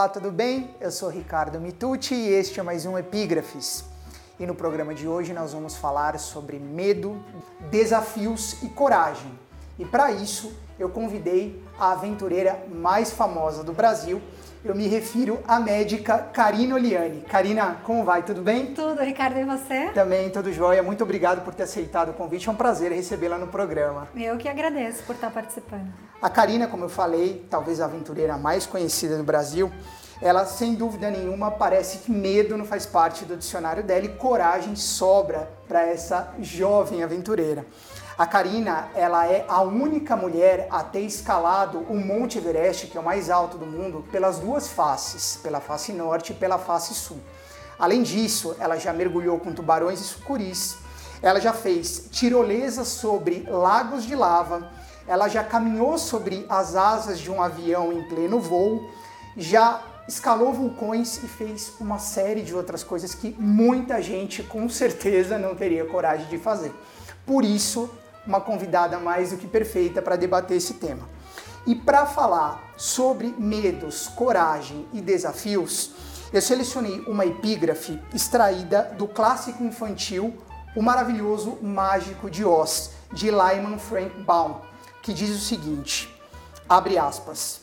Olá, tudo bem? Eu sou Ricardo Mitucci e este é mais um Epígrafes. E no programa de hoje nós vamos falar sobre medo, desafios e coragem. E para isso eu convidei a aventureira mais famosa do Brasil, eu me refiro à médica Karina Oliani. Karina, como vai? Tudo bem? Tudo, Ricardo, e você? Também, tudo jóia. Muito obrigado por ter aceitado o convite. É um prazer recebê-la no programa. Eu que agradeço por estar participando. A Karina, como eu falei, talvez a aventureira mais conhecida no Brasil, ela sem dúvida nenhuma parece que medo não faz parte do dicionário dela e coragem sobra para essa jovem aventureira. A Karina, ela é a única mulher a ter escalado o Monte Everest, que é o mais alto do mundo, pelas duas faces, pela face norte e pela face sul. Além disso, ela já mergulhou com tubarões e sucuris. Ela já fez tirolesa sobre lagos de lava. Ela já caminhou sobre as asas de um avião em pleno voo. Já escalou vulcões e fez uma série de outras coisas que muita gente com certeza não teria coragem de fazer. Por isso, uma convidada mais do que perfeita para debater esse tema. E para falar sobre medos, coragem e desafios, eu selecionei uma epígrafe extraída do clássico infantil O Maravilhoso Mágico de Oz, de Lyman Frank Baum, que diz o seguinte: abre aspas.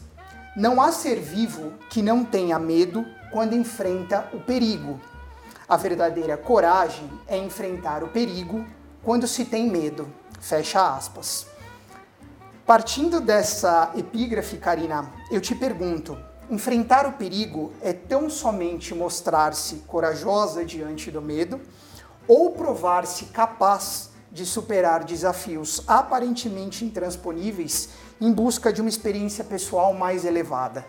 Não há ser vivo que não tenha medo quando enfrenta o perigo. A verdadeira coragem é enfrentar o perigo quando se tem medo. Fecha aspas. Partindo dessa epígrafe, Karina, eu te pergunto: enfrentar o perigo é tão somente mostrar-se corajosa diante do medo ou provar-se capaz de superar desafios aparentemente intransponíveis em busca de uma experiência pessoal mais elevada?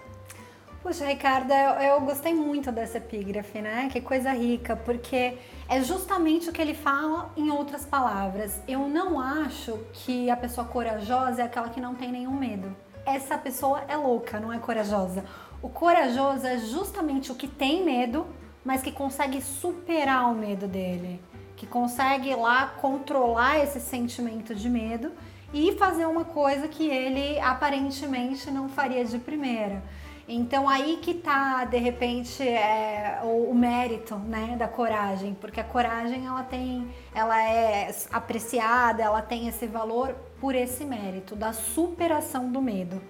Puxa, Ricardo, eu, eu, gostei muito dessa epígrafe, né? Que coisa rica, porque é justamente o que ele fala em outras palavras. Eu não acho que a pessoa corajosa é aquela que não tem nenhum medo. Essa pessoa é louca, não é corajosa. O corajoso é justamente o que tem medo, mas que consegue superar o medo dele, que consegue lá controlar esse sentimento de medo e fazer uma coisa que ele aparentemente não faria de primeira. Então aí que tá, de repente, é, o, o, mérito, né, da coragem, porque a coragem ela tem, ela é apreciada, ela tem esse valor por esse mérito da superação do medo.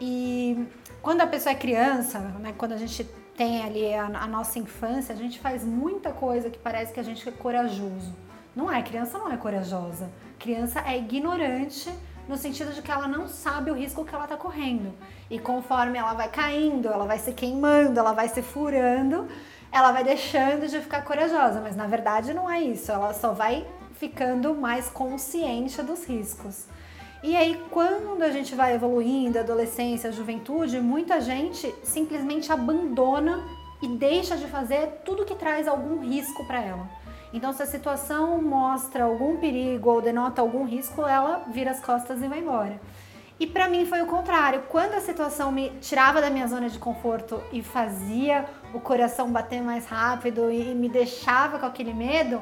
E quando a pessoa é criança, né, quando a gente tem ali a, a nossa infância, a gente faz muita coisa que parece que a gente é corajoso. Não é, criança não é corajosa. Criança é ignorante no sentido de que ela não sabe o risco que ela está correndo. E conforme ela vai caindo, ela vai se queimando, ela vai se furando, ela vai deixando de ficar corajosa. Mas na verdade não é isso, ela só vai ficando mais consciente dos riscos. E aí, quando a gente vai evoluindo, adolescência, juventude, muita gente simplesmente abandona e deixa de fazer tudo que traz algum risco para ela. Então, se a situação mostra algum perigo ou denota algum risco, ela vira as costas e vai embora. E para mim foi o contrário. Quando a situação me tirava da minha zona de conforto e fazia o coração bater mais rápido e me deixava com aquele medo,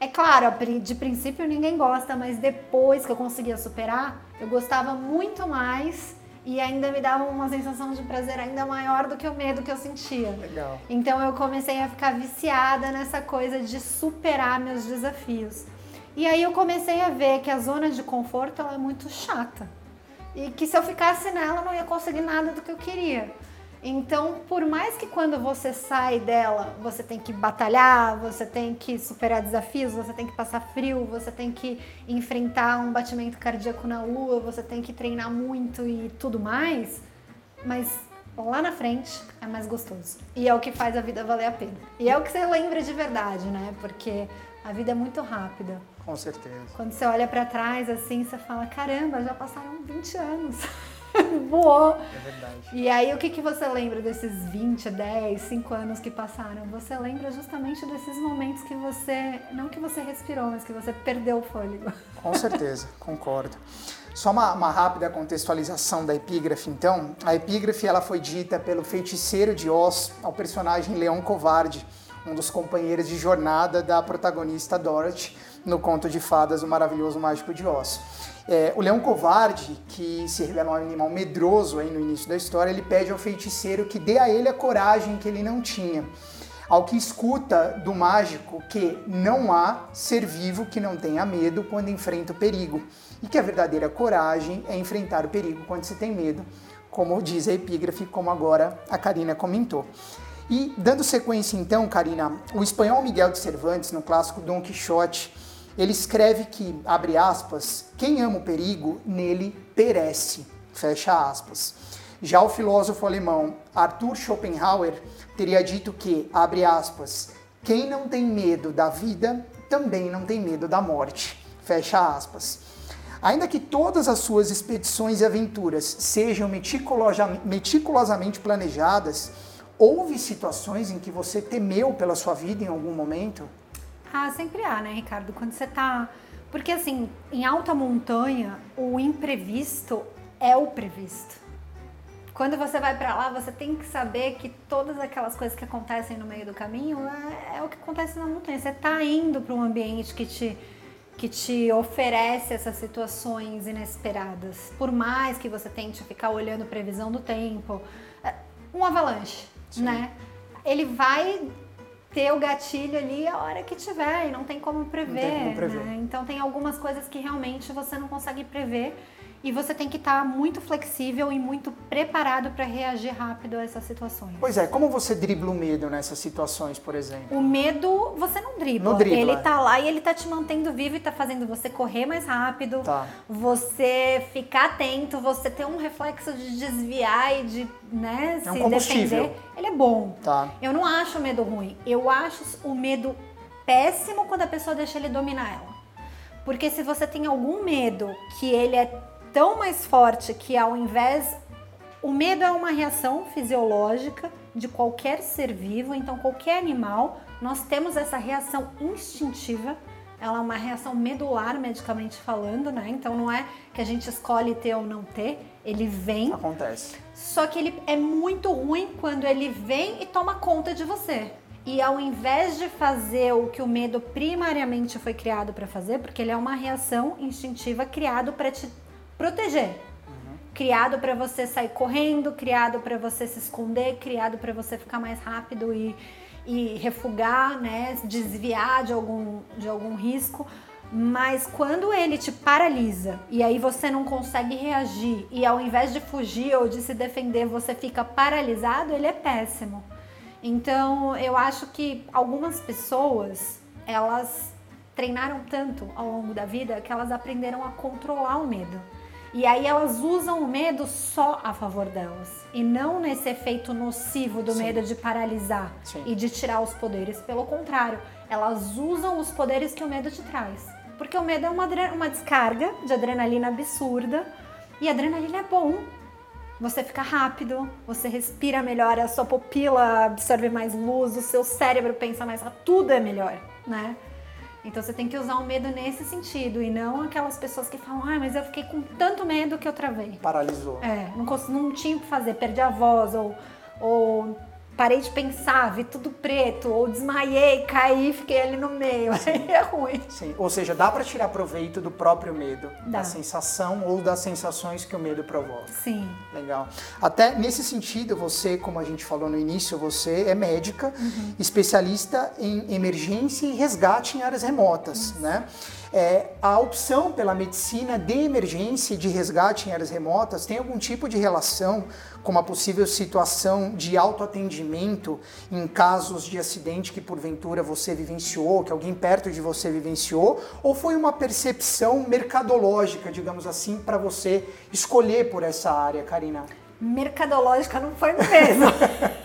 é claro, de princípio ninguém gosta, mas depois que eu conseguia superar, eu gostava muito mais e ainda me dava uma sensação de prazer ainda maior do que o medo que eu sentia. Legal. Então eu comecei a ficar viciada nessa coisa de superar meus desafios. E aí eu comecei a ver que a zona de conforto ela é muito chata. E que se eu ficasse nela eu não ia conseguir nada do que eu queria. Então, por mais que quando você sai dela, você tem que batalhar, você tem que superar desafios, você tem que passar frio, você tem que enfrentar um batimento cardíaco na lua, você tem que treinar muito e tudo mais, mas lá na frente é mais gostoso. E é o que faz a vida valer a pena. E é o que você lembra de verdade, né? Porque a vida é muito rápida. Com certeza. Quando você olha para trás assim, você fala: caramba, já passaram 20 anos. voou. É verdade. E aí, o que, que você lembra desses 20, 10, 5 anos que passaram? Você lembra justamente desses momentos que você, não que você respirou, mas que você perdeu o fôlego. Com certeza, concordo. Só uma, uma, rápida contextualização da epígrafe, então. A epígrafe ela foi dita pelo feiticeiro de Oz ao personagem Leão Covarde, um dos companheiros de jornada da protagonista Dorothy no conto de fadas O Maravilhoso Mágico de Oz. É, o leão covarde, que se revela um animal medroso aí no início da história, ele pede ao feiticeiro que dê a ele a coragem que ele não tinha. Ao que escuta do mágico que não há ser vivo que não tenha medo quando enfrenta o perigo. E que a verdadeira coragem é enfrentar o perigo quando se tem medo, como diz a epígrafe, como agora a Karina comentou. E dando sequência então, Karina, o espanhol Miguel de Cervantes, no clássico Dom Quixote, ele escreve que, abre aspas, quem ama o perigo, nele perece, fecha aspas. Já o filósofo alemão Arthur Schopenhauer teria dito que, abre aspas, quem não tem medo da vida, também não tem medo da morte, fecha aspas. Ainda que todas as suas expedições e aventuras sejam meticulosamente planejadas, houve situações em que você temeu pela sua vida em algum momento? Ah, sempre há, né, Ricardo? Quando você tá. Porque assim, em alta montanha, o imprevisto é o previsto. Quando você vai para lá, você tem que saber que todas aquelas coisas que acontecem no meio do caminho é, é o que acontece na montanha. Você está indo para um ambiente que te, que te oferece essas situações inesperadas. Por mais que você tente ficar olhando previsão do tempo, é, um avalanche, Sim. né? Ele vai ter o gatilho ali a hora que tiver e não tem como prever. Tem como prever. Né? Então tem algumas coisas que realmente você não consegue prever e você tem que estar tá muito flexível e muito preparado para reagir rápido a essas situações. Pois é, como você dribla o medo nessas situações, por exemplo? O medo você não dribla. Não dribla. Ele tá lá e ele tá te mantendo vivo e tá fazendo você correr mais rápido, tá. você ficar atento, você ter um reflexo de desviar e de né, é um se defender. Ele é bom. Tá. Eu não acho o medo ruim. Eu acho o medo péssimo quando a pessoa deixa ele dominar ela. Porque se você tem algum medo que ele é tão mais forte que ao invés o medo é uma reação fisiológica de qualquer ser vivo, então qualquer animal, nós temos essa reação instintiva. Ela é uma reação medular, medicamente falando, né? Então não é que a gente escolhe ter ou não ter, ele vem. Acontece. Só que ele é muito ruim quando ele vem e toma conta de você. E ao invés de fazer o que o medo primariamente foi criado para fazer, porque ele é uma reação instintiva criado para te proteger. Uhum. Criado para você sair correndo, criado para você se esconder, criado para você ficar mais rápido e, e refugar, né, desviar de algum, de algum risco. Mas quando ele te paralisa e aí você não consegue reagir e ao invés de fugir ou de se defender, você fica paralisado, ele é péssimo. Então, eu acho que algumas pessoas, elas treinaram tanto ao longo da vida que elas aprenderam a controlar o medo. E aí elas usam o medo só a favor delas e não nesse efeito nocivo do Sim. medo de paralisar Sim. e de tirar os poderes. Pelo contrário, elas usam os poderes que o medo te traz. Porque o medo é uma, uma descarga de adrenalina absurda e adrenalina é bom. Você fica rápido, você respira melhor, a sua pupila absorve mais luz, o seu cérebro pensa mais, tudo é melhor, né? Então você tem que usar o medo nesse sentido e não aquelas pessoas que falam, ah, mas eu fiquei com tanto medo que eu travei. Paralisou. É, não, não tinha o que fazer, perdi a voz ou, ou parei de pensar, vi tudo preto, ou desmaiei, caí, fiquei ali no meio. Aí é ruim. Sim, ou seja, dá para tirar proveito do próprio medo, dá. da sensação ou das sensações que o medo provoca. Sim. Legal. Até nesse sentido, você, como a gente falou no início, você é médica, uhum. especialista em emergência e resgate em áreas remotas, uhum. né? É, a opção pela medicina de emergência e de resgate em áreas remotas tem algum tipo de relação com uma possível situação de autoatendimento em casos de acidente que porventura você vivenciou, que alguém perto de você vivenciou, ou foi uma percepção mercadológica, digamos assim, para você escolher por essa área, Karina? Mercadológica não foi mesmo.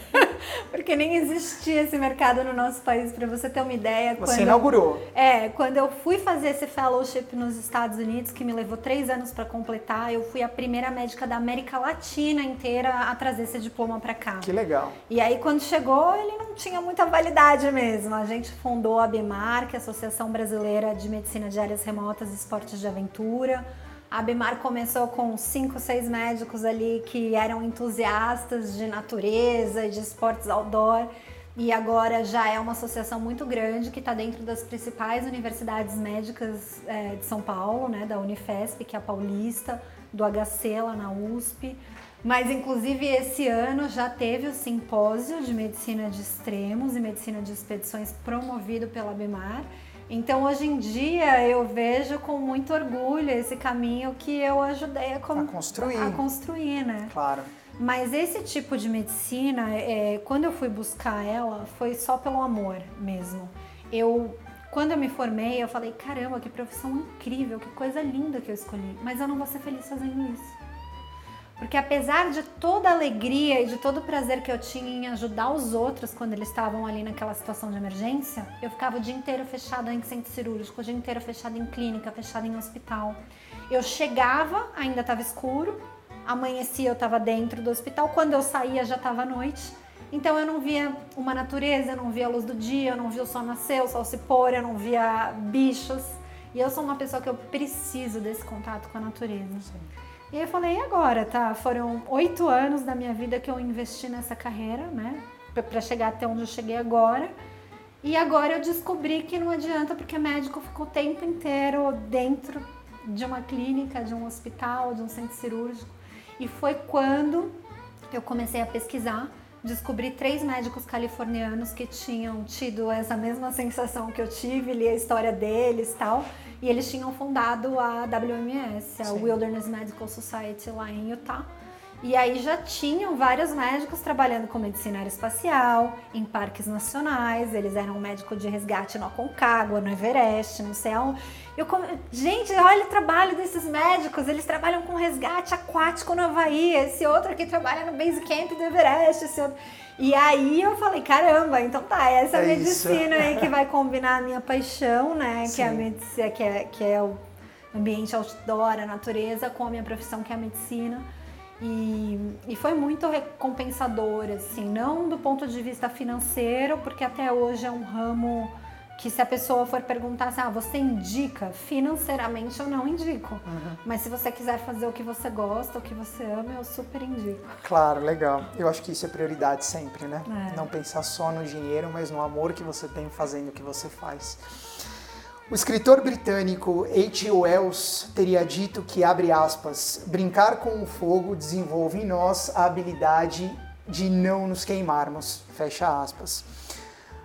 Porque nem existia esse mercado no nosso país, para você ter uma ideia. Você quando, inaugurou. É, quando eu fui fazer esse fellowship nos Estados Unidos, que me levou três anos para completar, eu fui a primeira médica da América Latina inteira a trazer esse diploma para cá. Que legal. E aí, quando chegou, ele não tinha muita validade mesmo. A gente fundou a BEMAR, que é a Associação Brasileira de Medicina de Áreas Remotas e Esportes de Aventura. A Bimar começou com cinco, seis médicos ali que eram entusiastas de natureza de esportes outdoor. e agora já é uma associação muito grande que está dentro das principais universidades médicas é, de São Paulo, né, da Unifesp, que é a Paulista, do HC lá na USP. Mas, inclusive, esse ano já teve o simpósio de medicina de extremos e medicina de expedições promovido pela BEMAR. Então, hoje em dia, eu vejo com muito orgulho esse caminho que eu ajudei a, a construir. A construir, né? Claro. Mas esse tipo de medicina, é, quando eu fui buscar ela, foi só pelo amor mesmo. Eu, quando eu me formei, eu falei, caramba, que profissão incrível, que coisa linda que eu escolhi. Mas eu não vou ser feliz fazendo isso. Porque apesar de toda a alegria e de todo o prazer que eu tinha em ajudar os outros quando eles estavam ali naquela situação de emergência, eu ficava o dia inteiro fechada em centro cirúrgico, o dia inteiro fechada em clínica, fechada em hospital. Eu chegava, ainda estava escuro, amanhecia eu estava dentro do hospital, quando eu saía já estava noite. Então eu não via uma natureza, eu não via a luz do dia, eu não via o sol nascer, o sol se pôr, eu não via bichos. E eu sou uma pessoa que eu preciso desse contato com a natureza. Sim. E eu falei, e agora, tá? Foram oito anos da minha vida que eu investi nessa carreira, né? Para chegar até onde eu cheguei agora. E agora eu descobri que não adianta porque médico ficou o tempo inteiro dentro de uma clínica, de um hospital, de um centro cirúrgico. E foi quando eu comecei a pesquisar, descobri três médicos californianos que tinham tido essa mesma sensação que eu tive, li a história deles tal. E eles tinham fundado a WMS, a Sim. Wilderness Medical Society lá em Utah. E aí já tinham vários médicos trabalhando com medicina aeroespacial, em parques nacionais, eles eram médico de resgate no Aconcagua, no Everest, no céu. Eu, gente, olha o trabalho desses médicos, eles trabalham com resgate aquático no Havaí, esse outro aqui trabalha no Base Camp do Everest, esse outro... E aí eu falei, caramba, então tá, essa é medicina isso. aí que vai combinar a minha paixão, né? Sim. Que é a medicina, que é, que é o ambiente outdoor, a natureza, com a minha profissão, que é a medicina. E, e, foi muito recompensador, assim, não do ponto de vista financeiro, porque até hoje é um ramo que se a pessoa for perguntar assim, ah, você indica? Financeiramente eu não indico. Uhum. Mas se você quiser fazer o que você gosta, o que você ama, eu super indico. Claro, legal. Eu acho que isso é prioridade sempre, né? É. Não pensar só no dinheiro, mas no amor que você tem fazendo o que você faz. O escritor britânico H. Wells teria dito que, abre aspas, brincar com o fogo desenvolve em nós a habilidade de não nos queimarmos, fecha aspas.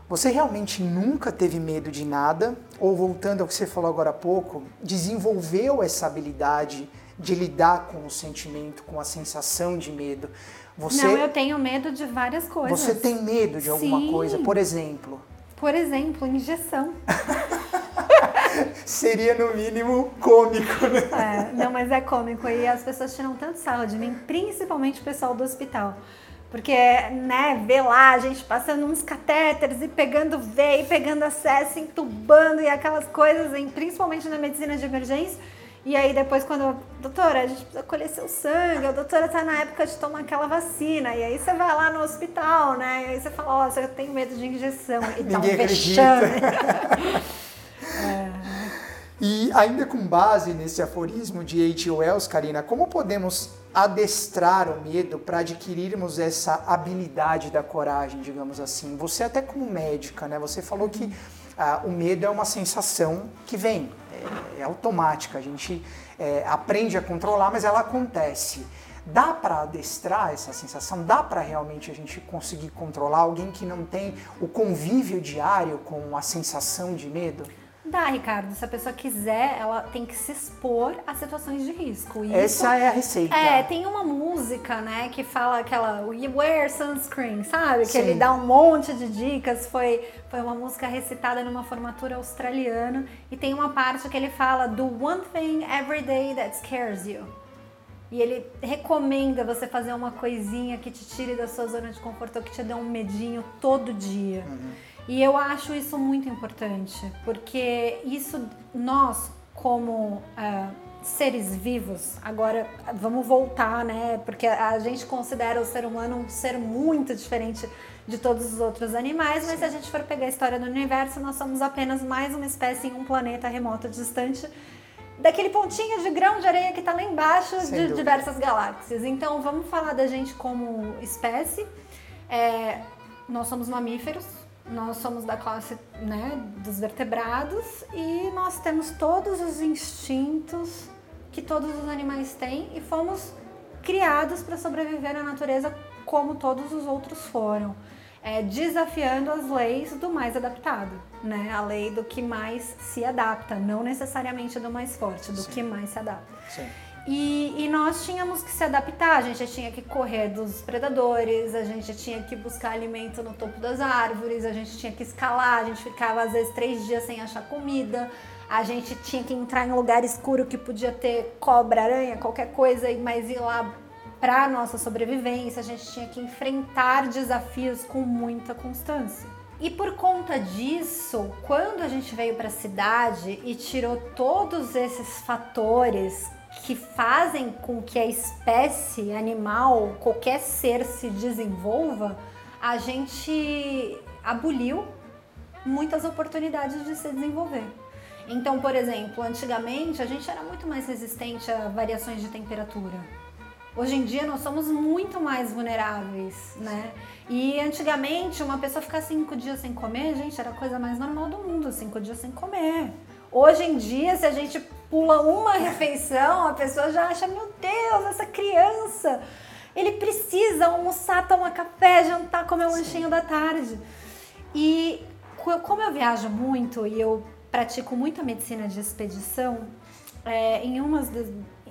Você realmente nunca teve medo de nada? Ou voltando ao que você falou agora há pouco, desenvolveu essa habilidade de lidar com o sentimento, com a sensação de medo? Você, Não, eu tenho medo de várias coisas. Você tem medo de alguma Sim. coisa? Por exemplo? Por exemplo, injeção. Seria no mínimo cômico, né? É, não, mas é cômico. E as pessoas tiram tanto sarro de mim, principalmente o pessoal do hospital. Porque, né, ver lá a gente passando uns catéteres e pegando veia, e pegando acesso, entubando e aquelas coisas, principalmente na medicina de emergência. E aí depois quando, doutora, a gente precisa colher seu sangue, a doutora tá na época de tomar aquela vacina. E aí você vai lá no hospital, né? E aí você fala, ó, oh, eu tenho medo de injeção. E tá um vexame. E ainda com base nesse aforismo de H. Wells, Karina, como podemos adestrar o medo para adquirirmos essa habilidade da coragem, digamos assim. Você até como médica, né? Você falou que ah, o medo é uma sensação que vem, é, é automática. A gente é, aprende a controlar, mas ela acontece. Dá para adestrar essa sensação? Dá para realmente a gente conseguir controlar alguém que não tem o convívio diário com a sensação de medo? Dá, Ricardo. Se a pessoa quiser, ela tem que se expor a situações de risco. E Essa isso, é a receita. É, tem uma música, né, que fala aquela You wear sunscreen, sabe? Que Sim. ele dá um monte de dicas. Foi, foi uma música recitada numa formatura australiana. E tem uma parte que ele fala Do one thing every day that scares you. E ele recomenda você fazer uma coisinha que te tire da sua zona de conforto, que te dê um medinho todo dia. Uhum. E eu acho isso muito importante, porque isso nós como uh, seres vivos, agora vamos voltar, né? Porque a gente considera o ser humano um ser muito diferente de todos os outros animais, mas se a gente for pegar a história do universo, nós somos apenas mais uma espécie em um planeta remoto distante daquele pontinho de grão de areia que está lá embaixo Sem de dúvida. diversas galáxias. Então vamos falar da gente como espécie. É, nós somos mamíferos, nós somos da classe né, dos vertebrados e nós temos todos os instintos que todos os animais têm e fomos criados para sobreviver na natureza como todos os outros foram. É, desafiando as leis do mais adaptado, né? A lei do que mais se adapta, não necessariamente do mais forte, do Sim. que mais se adapta. Sim. E, e, nós tínhamos que se adaptar, a gente tinha que correr dos predadores, a gente tinha que buscar alimento no topo das árvores, a gente tinha que escalar, a gente ficava às vezes três dias sem achar comida, a gente tinha que entrar em lugar escuro que podia ter cobra, aranha, qualquer coisa, mas ir lá para nossa sobrevivência, a gente tinha que enfrentar desafios com muita constância. E por conta disso, quando a gente veio para a cidade e tirou todos esses fatores que fazem com que a espécie animal, qualquer ser se desenvolva, a gente aboliu muitas oportunidades de se desenvolver. Então, por exemplo, antigamente a gente era muito mais resistente a variações de temperatura. Hoje em dia nós somos muito mais vulneráveis, né? E antigamente uma pessoa ficar cinco dias sem comer, gente, era a coisa mais normal do mundo, cinco dias sem comer. Hoje em dia, se a gente pula uma refeição, a pessoa já acha, meu Deus, essa criança, ele precisa almoçar, tomar café, jantar, comer um lanchinho da tarde. E como eu viajo muito e eu pratico muita medicina de expedição, é, em umas das,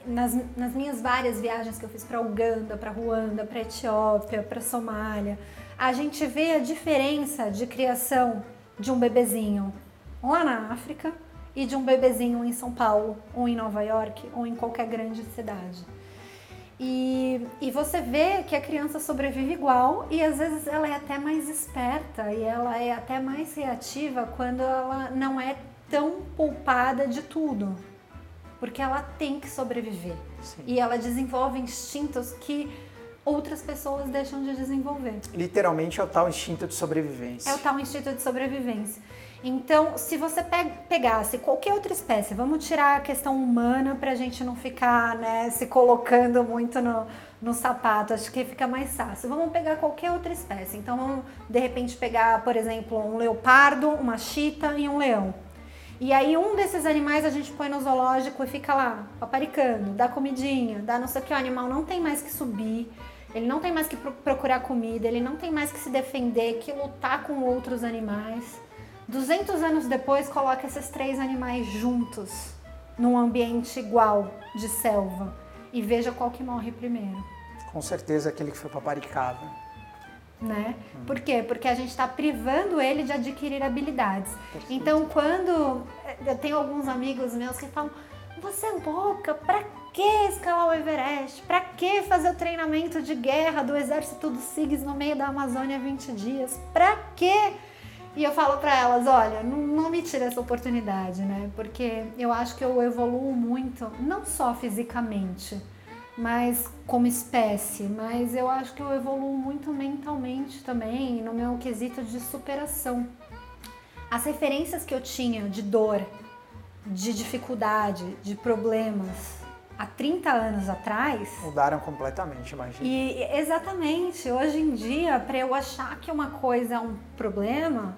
nas, nas minhas várias viagens que eu fiz para Uganda, para Ruanda, para Etiópia, para Somália, a gente vê a diferença de criação de um bebezinho lá na África e de um bebezinho em São Paulo, ou em Nova York, ou em qualquer grande cidade. E, e você vê que a criança sobrevive igual e às vezes ela é até mais esperta e ela é até mais reativa quando ela não é tão poupada de tudo. Porque ela tem que sobreviver. Sim. E ela desenvolve instintos que outras pessoas deixam de desenvolver. Literalmente é o tal instinto de sobrevivência. É o tal instinto de sobrevivência. Então, se você pegasse qualquer outra espécie, vamos tirar a questão humana para a gente não ficar né, se colocando muito no, no sapato, acho que fica mais fácil. Vamos pegar qualquer outra espécie. Então, vamos de repente pegar, por exemplo, um leopardo, uma chita e um leão. E aí, um desses animais a gente põe no zoológico e fica lá, paparicando, dá comidinha, dá não sei o que, o animal não tem mais que subir. Ele não tem mais que procurar comida, ele não tem mais que se defender, que lutar com outros animais. 200 anos depois, coloca esses três animais juntos num ambiente igual de selva e veja qual que morre primeiro. Com certeza aquele que foi paparicado. Né? Hum. Por quê? Porque a gente está privando ele de adquirir habilidades. Perfeito. Então, quando eh, eu tenho alguns amigos meus que falam, você é louca, pra que escalar o Everest? Pra que fazer o treinamento de guerra do exército dos SIGs no meio da Amazônia 20 dias? Pra que e eu falo para elas, olha, não, não, me tira essa oportunidade, né? Porque eu acho que eu evoluo muito, não só fisicamente, mas como espécie, mas eu acho que eu evoluo muito mentalmente também, no meu quesito de superação. As referências que eu tinha de dor, de dificuldade, de problemas, há 30 anos atrás. Mudaram completamente, imagina. E exatamente, hoje em dia, para eu achar que uma coisa é um problema,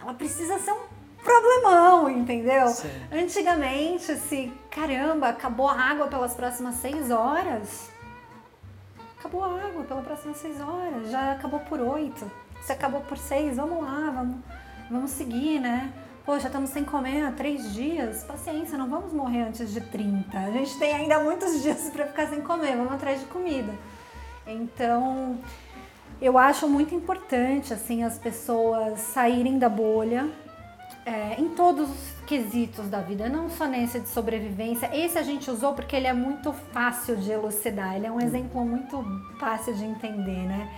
ela precisa ser um problemão, entendeu? Sim. Antigamente, se caramba, acabou a água pelas próximas seis horas. Acabou a água pelas próximas seis horas, já acabou por oito. Se acabou por seis, vamos lá, vamos, vamos seguir, né? Já estamos sem comer há três dias. Paciência, não vamos morrer antes de 30. A gente tem ainda muitos dias para ficar sem comer, vamos atrás de comida. Então, eu acho muito importante assim as pessoas saírem da bolha é, em todos os quesitos da vida, não só nesse de sobrevivência. Esse a gente usou porque ele é muito fácil de elucidar, ele é um exemplo muito fácil de entender, né?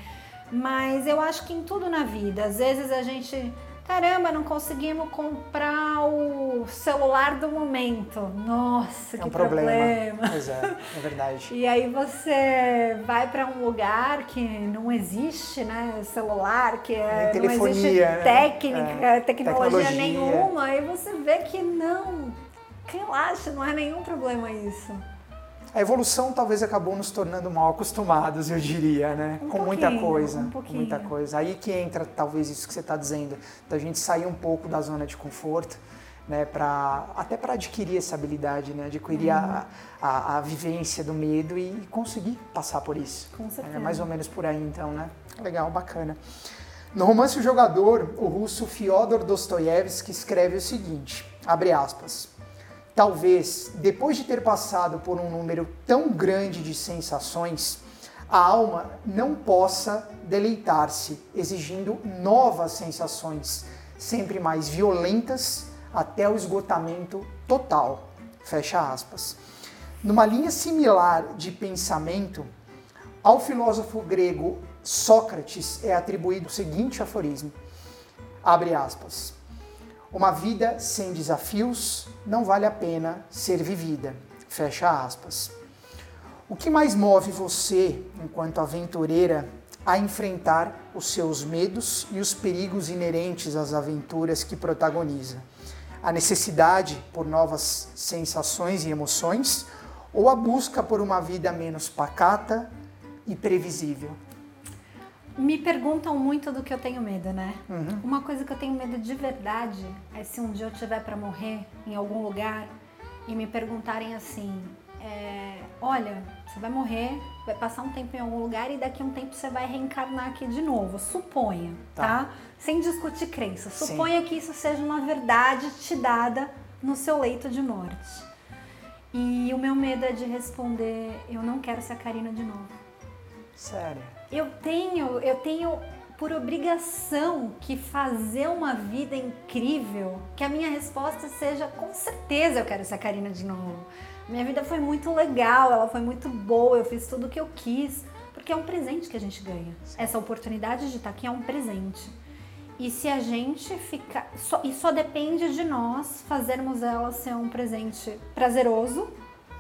Mas eu acho que em tudo na vida, às vezes a gente Caramba, não conseguimos comprar o celular do momento. Nossa, é que um problema. problema. Pois é, é verdade. e aí você vai para um lugar que não existe, né? Celular, que é, não existe né? técnica, é, tecnologia, tecnologia nenhuma. Aí você vê que não, relaxa, não é nenhum problema isso. A evolução talvez acabou nos tornando mal acostumados, eu diria, né? Um Com muita coisa, um com muita coisa. Aí que entra talvez isso que você está dizendo, da gente sair um pouco da zona de conforto, né? Para até para adquirir essa habilidade, né? Adquirir uhum. a, a, a, vivência do medo e conseguir passar por isso. Com certeza. É mais ou menos por aí, então, né? Legal, bacana. No romance O Jogador, o russo Fyodor Dostoiévski escreve o seguinte, abre aspas, Talvez, depois de ter passado por um número tão grande de sensações, a alma não possa deleitar-se, exigindo novas sensações, sempre mais violentas, até o esgotamento total. Fecha aspas. Numa linha similar de pensamento, ao filósofo grego Sócrates é atribuído o seguinte aforismo: abre aspas. Uma vida sem desafios não vale a pena ser vivida. Fecha aspas. O que mais move você, enquanto aventureira, a enfrentar os seus medos e os perigos inerentes às aventuras que protagoniza? A necessidade por novas sensações e emoções ou a busca por uma vida menos pacata e previsível? Me perguntam muito do que eu tenho medo, né? Uhum. Uma coisa que eu tenho medo de verdade é se um dia eu tiver para morrer em algum lugar e me perguntarem assim: é, olha, você vai morrer, vai passar um tempo em algum lugar e daqui a um tempo você vai reencarnar aqui de novo. Suponha, tá? tá? Sem discutir crença. Suponha Sim. que isso seja uma verdade te dada no seu leito de morte. E o meu medo é de responder: eu não quero ser a Karina de novo. Sério? Eu tenho, eu tenho por obrigação que fazer uma vida incrível, que a minha resposta seja com certeza eu quero ser a Karina de novo. Minha vida foi muito legal, ela foi muito boa, eu fiz tudo o que eu quis, porque é um presente que a gente ganha. Essa oportunidade de estar aqui é um presente. E se a gente ficar. Só, e só depende de nós fazermos ela ser um presente prazeroso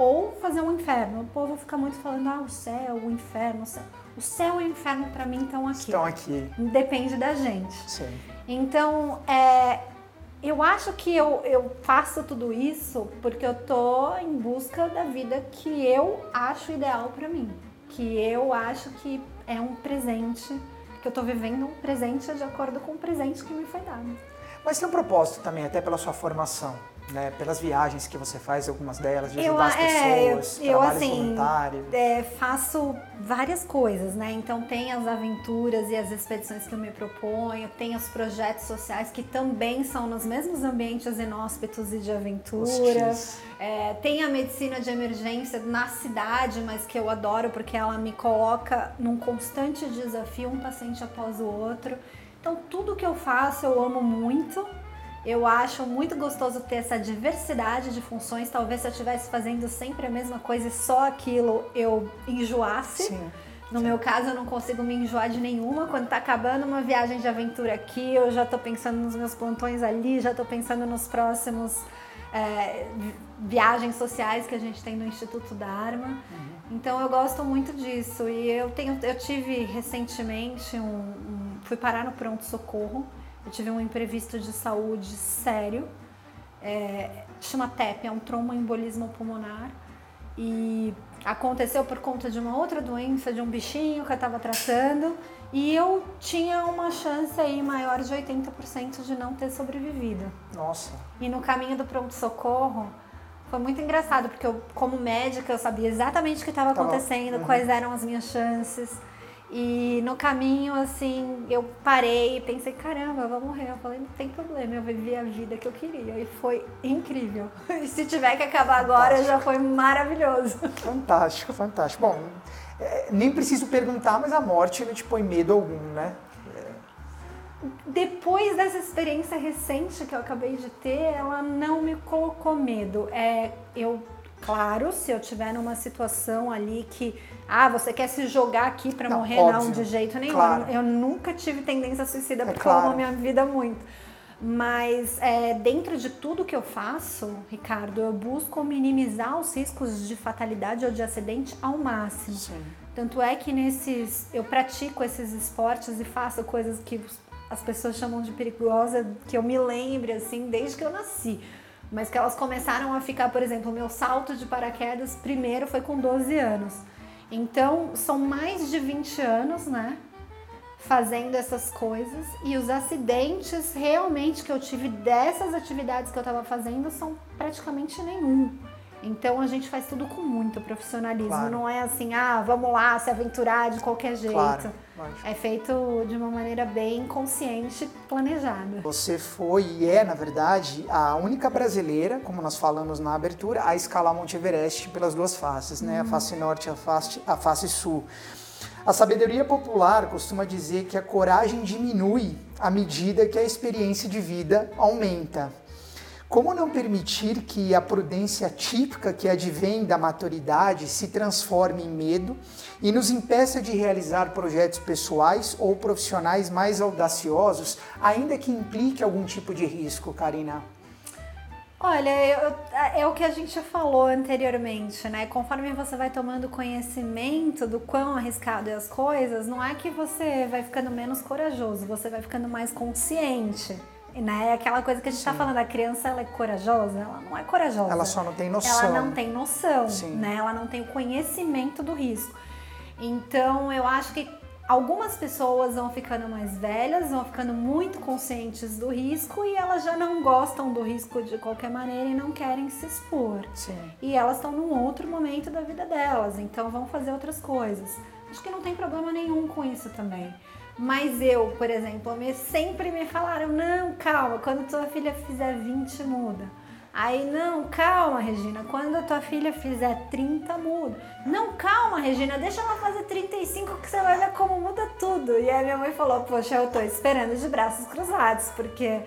ou fazer um inferno. O povo fica muito falando, ah, o céu, o inferno, o céu. O céu e o inferno para mim estão aqui. Estão aqui. Depende da gente. Sim. Então, é, eu acho que eu, eu faço tudo isso porque eu tô em busca da vida que eu acho ideal para mim. Que eu acho que é um presente, que eu tô vivendo um presente de acordo com o presente que me foi dado. Mas tem um propósito também, até pela sua formação né, pelas viagens que você faz, algumas delas, de ajudar eu, as pessoas, é, eu, eu assim, voluntários. É, faço várias coisas, né? Então tem as aventuras e as expedições que eu me proponho, tem os projetos sociais que também são nos mesmos ambientes inóspitos e de aventura. É, tem a medicina de emergência na cidade, mas que eu adoro porque ela me coloca num constante desafio, um paciente após o outro. Então tudo que eu faço eu amo muito eu acho muito gostoso ter essa diversidade de funções. Talvez se eu estivesse fazendo sempre a mesma coisa e só aquilo eu enjoasse. Sim. No meu caso, eu não consigo me enjoar de nenhuma. Quando tá acabando uma viagem de aventura aqui, eu já tô pensando nos meus plantões ali, já tô pensando nos próximos é, viagens sociais que a gente tem no Instituto Dharma. Uhum. Então eu gosto muito disso. E eu tenho, eu tive recentemente um, um fui parar no pronto socorro eu tive um imprevisto de saúde sério, é, chama TEP, é um tromboembolismo pulmonar. E aconteceu por conta de uma outra doença, de um bichinho que eu estava tratando. E eu tinha uma chance aí maior de 80% de não ter sobrevivido. Nossa. E no caminho do pronto-socorro, foi muito engraçado, porque eu, como médica, eu sabia exatamente o que estava acontecendo, uhum. quais eram as minhas chances. E no caminho, assim, eu parei e pensei, caramba, eu vou morrer. Eu falei, não tem problema, eu vivi a vida que eu queria. E foi incrível. E se tiver que acabar agora, fantástico. já foi maravilhoso. Fantástico, fantástico. Bom, é, nem preciso perguntar, mas a morte não te põe medo algum, né? Depois dessa experiência recente que eu acabei de ter, ela não me colocou medo. É, eu Claro, se eu tiver numa situação ali que, ah, você quer se jogar aqui para morrer, óbvio, não, de jeito nenhum. Claro. Eu, nunca tive tendência suicida é porque claro. eu amo a minha vida muito. Mas é, dentro de tudo que eu faço, Ricardo, eu busco minimizar os riscos de fatalidade ou de acidente ao máximo. Sim. Tanto é que nesses, eu pratico esses esportes e faço coisas que as pessoas chamam de perigosa, que eu me lembre assim desde que eu nasci mas que elas começaram a ficar, por exemplo, o meu salto de paraquedas primeiro foi com 12 anos. Então, são mais de 20 anos, né? Fazendo essas coisas e os acidentes realmente que eu tive dessas atividades que eu estava fazendo são praticamente nenhum. Então a gente faz tudo com muito profissionalismo. Claro. Não é assim, ah, vamos lá se aventurar de qualquer jeito. Claro, é feito de uma maneira bem consciente, planejada. Você foi e é, na verdade, a única brasileira, como nós falamos na abertura, a escalar Monte Everest pelas duas faces, né? A uhum. face norte e a face, a face sul. A sabedoria popular costuma dizer que a coragem diminui à medida que a experiência de vida aumenta. Como não permitir que a prudência típica que advém da maturidade se transforme em medo e nos impeça de realizar projetos pessoais ou profissionais mais audaciosos, ainda que implique algum tipo de risco, Karina? Olha, eu, é o que a gente falou anteriormente, né? Conforme você vai tomando conhecimento do quão arriscado é as coisas, não é que você vai ficando menos corajoso, você vai ficando mais consciente. Né? É aquela coisa que a gente está falando, a criança ela é corajosa, ela não é corajosa. Ela só não tem noção. Ela não tem noção, Sim. né? Ela não tem o conhecimento do risco. Então, eu acho que algumas pessoas vão ficando mais velhas, vão ficando muito conscientes do risco e elas já não gostam do risco de qualquer maneira e não querem se expor. Sim. E elas estão num outro momento da vida delas, então vão fazer outras coisas. Acho que não tem problema nenhum com isso também. Mas eu, por exemplo, me, sempre me falaram: não, calma, quando tua filha fizer 20, muda. Aí, não, calma, Regina, quando a tua filha fizer 30, muda. Não, calma, Regina, deixa ela fazer 35 que você vai ver como muda tudo. E aí minha mãe falou: Poxa, eu tô esperando de braços cruzados, porque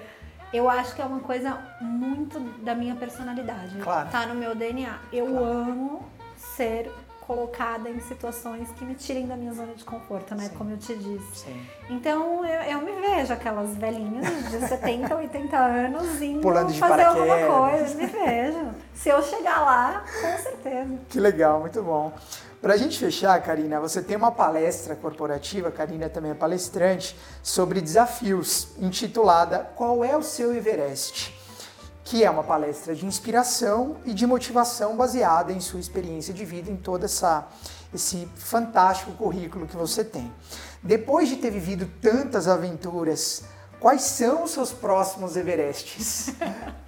eu acho que é uma coisa muito da minha personalidade. Claro. Tá no meu DNA. Eu claro. amo ser colocada em situações que me tirem da minha zona de conforto, né? Sim. Como eu te disse. Sim. Então eu, eu, me vejo aquelas velhinhas de 70, 80 anos indo Pulando de fazer alguma coisa. Me vejo. Se eu chegar lá, com certeza. Que legal, muito bom. Para a gente fechar, Karina, você tem uma palestra corporativa, Karina também é palestrante, sobre desafios, intitulada Qual é o seu Everest? Que é uma palestra de inspiração e de motivação baseada em sua experiência de vida, em todo essa, esse fantástico currículo que você tem. Depois de ter vivido tantas aventuras, quais são os seus próximos Everestes?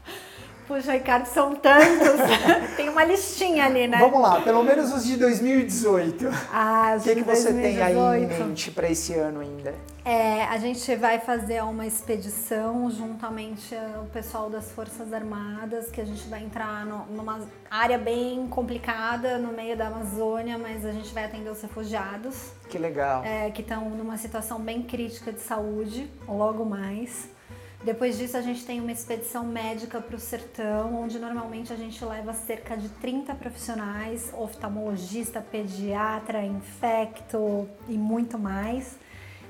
Puxa, Ricardo, são tantos. Tem uma listinha ali, né? Vamos lá, pelo menos os de 2018. Ah, os o que, que você 2018. tem aí em mente para esse ano ainda? É, a gente vai fazer uma expedição juntamente ao pessoal das Forças Armadas, que a gente vai entrar no, numa área bem complicada no meio da Amazônia, mas a gente vai atender os refugiados. Que legal. É, que estão numa situação bem crítica de saúde, logo mais. Depois disso, a gente tem uma expedição médica para o sertão, onde normalmente a gente leva cerca de 30 profissionais, oftalmologista, pediatra, infecto e muito mais.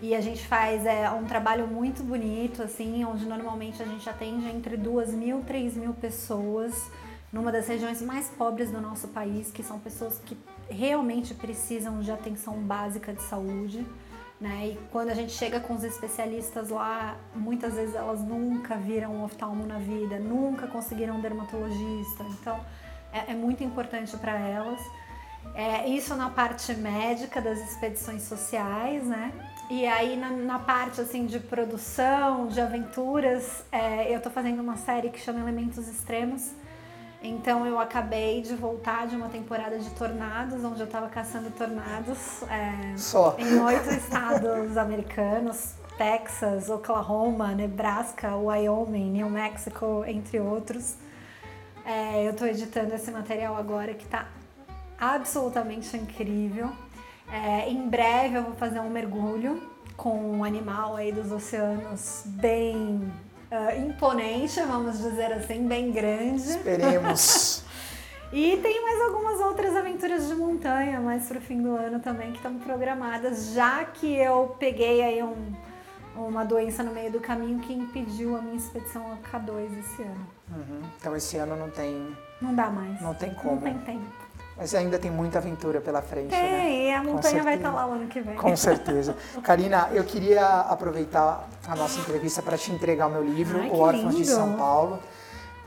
E a gente faz é, um trabalho muito bonito, assim, onde normalmente a gente atende entre 2 mil, 3 mil pessoas numa das regiões mais pobres do nosso país, que são pessoas que realmente precisam de atenção básica de saúde. Né? E quando a gente chega com os especialistas lá, muitas vezes elas nunca viram um oftalmo na vida, nunca conseguiram um dermatologista. Então é, é muito importante para elas. É, isso na parte médica das expedições sociais, né? E aí na, na parte assim de produção, de aventuras, é, eu estou fazendo uma série que chama Elementos Extremos então eu acabei de voltar de uma temporada de tornados, onde eu estava caçando tornados é, em oito estados americanos, Texas, Oklahoma, Nebraska, Wyoming, New Mexico, entre outros. É, eu estou editando esse material agora que está absolutamente incrível. É, em breve eu vou fazer um mergulho com um animal aí dos oceanos bem uh, imponente, vamos dizer assim, bem grande. Esperemos. e tem mais algumas outras aventuras de montanha mais pro fim do ano também que estão programadas, já que eu peguei aí um, uma doença no meio do caminho que impediu a minha expedição ao K2 esse ano. Uhum. Então esse ano não tem. Não dá mais. Não tem como. Não tem tempo. Mas ainda tem muita aventura pela frente, tem, né? e a montanha vai estar tá lá o ano que vem. Com certeza. Karina, eu queria aproveitar a nossa entrevista para te entregar o meu livro, Ai, O Órfãos de São Paulo.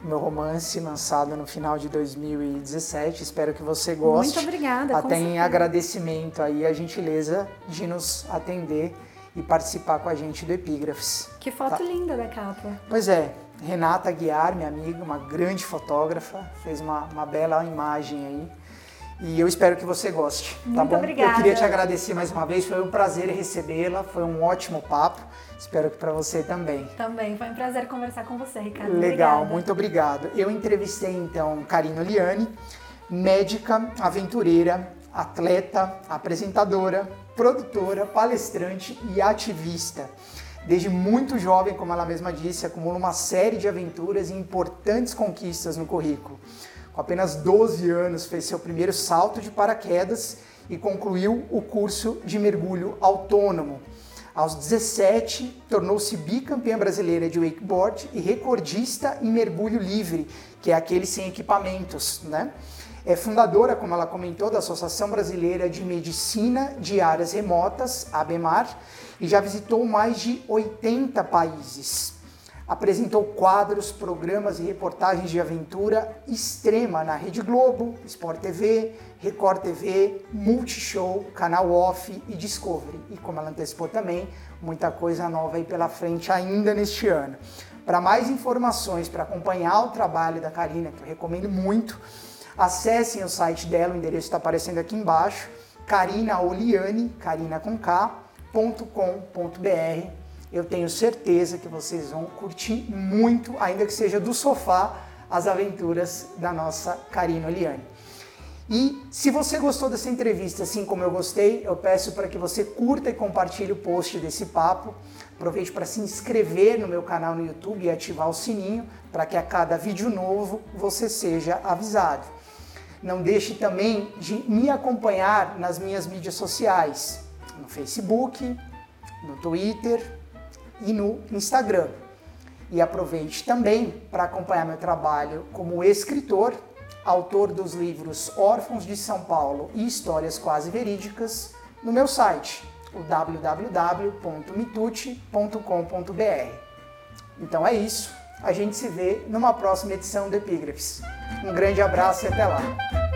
meu romance lançado no final de 2017. Espero que você goste. Muito obrigada. Até em agradecimento aí a gentileza de nos atender e participar com a gente do Epígrafes. Que foto tá? linda da capa. Pois é, Renata Guiar, minha amiga, uma grande fotógrafa, fez uma, uma bela imagem aí. E eu espero que você goste, tá Muito bom? Obrigada. Eu queria te agradecer mais uma vez, foi um prazer recebê-la, foi um ótimo papo. Espero que para você também. Também, foi um prazer conversar com você, Ricardo. Legal, Obrigada. muito obrigado. Eu entrevistei então Karina Liane, médica, aventureira, atleta, apresentadora, produtora, palestrante e ativista. Desde muito jovem, como ela mesma disse, acumula uma série de aventuras e importantes conquistas no currículo. Com apenas 12 anos, fez seu primeiro salto de paraquedas e concluiu o curso de mergulho autônomo aos 17, tornou-se bicampeã brasileira de wakeboard e recordista em mergulho livre, que é aquele sem equipamentos, né? É fundadora, como ela comentou, da Associação Brasileira de Medicina de Áreas Remotas, ABEMAR, e já visitou mais de 80 países. Apresentou quadros, programas e reportagens de aventura extrema na Rede Globo, Sport TV, Record TV, Multishow, Canal Off e Discovery. E como ela antecipou também, muita coisa nova aí pela frente ainda neste ano. Para mais informações, para acompanhar o trabalho da Karina, que eu recomendo muito, acessem o site dela, o endereço está aparecendo aqui embaixo, carinaoliane, carina com K.com.br eu tenho certeza que vocês vão curtir muito, ainda que seja do sofá, as aventuras da nossa Karina Oliane. E se você gostou dessa entrevista, assim como eu gostei, eu peço para que você curta e compartilhe o post desse papo. Aproveite para se inscrever no meu canal no YouTube e ativar o sininho para que a cada vídeo novo você seja avisado. Não deixe também de me acompanhar nas minhas mídias sociais, no Facebook, no Twitter, e no Instagram. E aproveite também para acompanhar meu trabalho como escritor, autor dos livros Órfãos de São Paulo e Histórias Quase Verídicas, no meu site, o www.mitute.com.br. Então é isso, a gente se vê numa próxima edição do Epígrafes. Um grande abraço e até lá!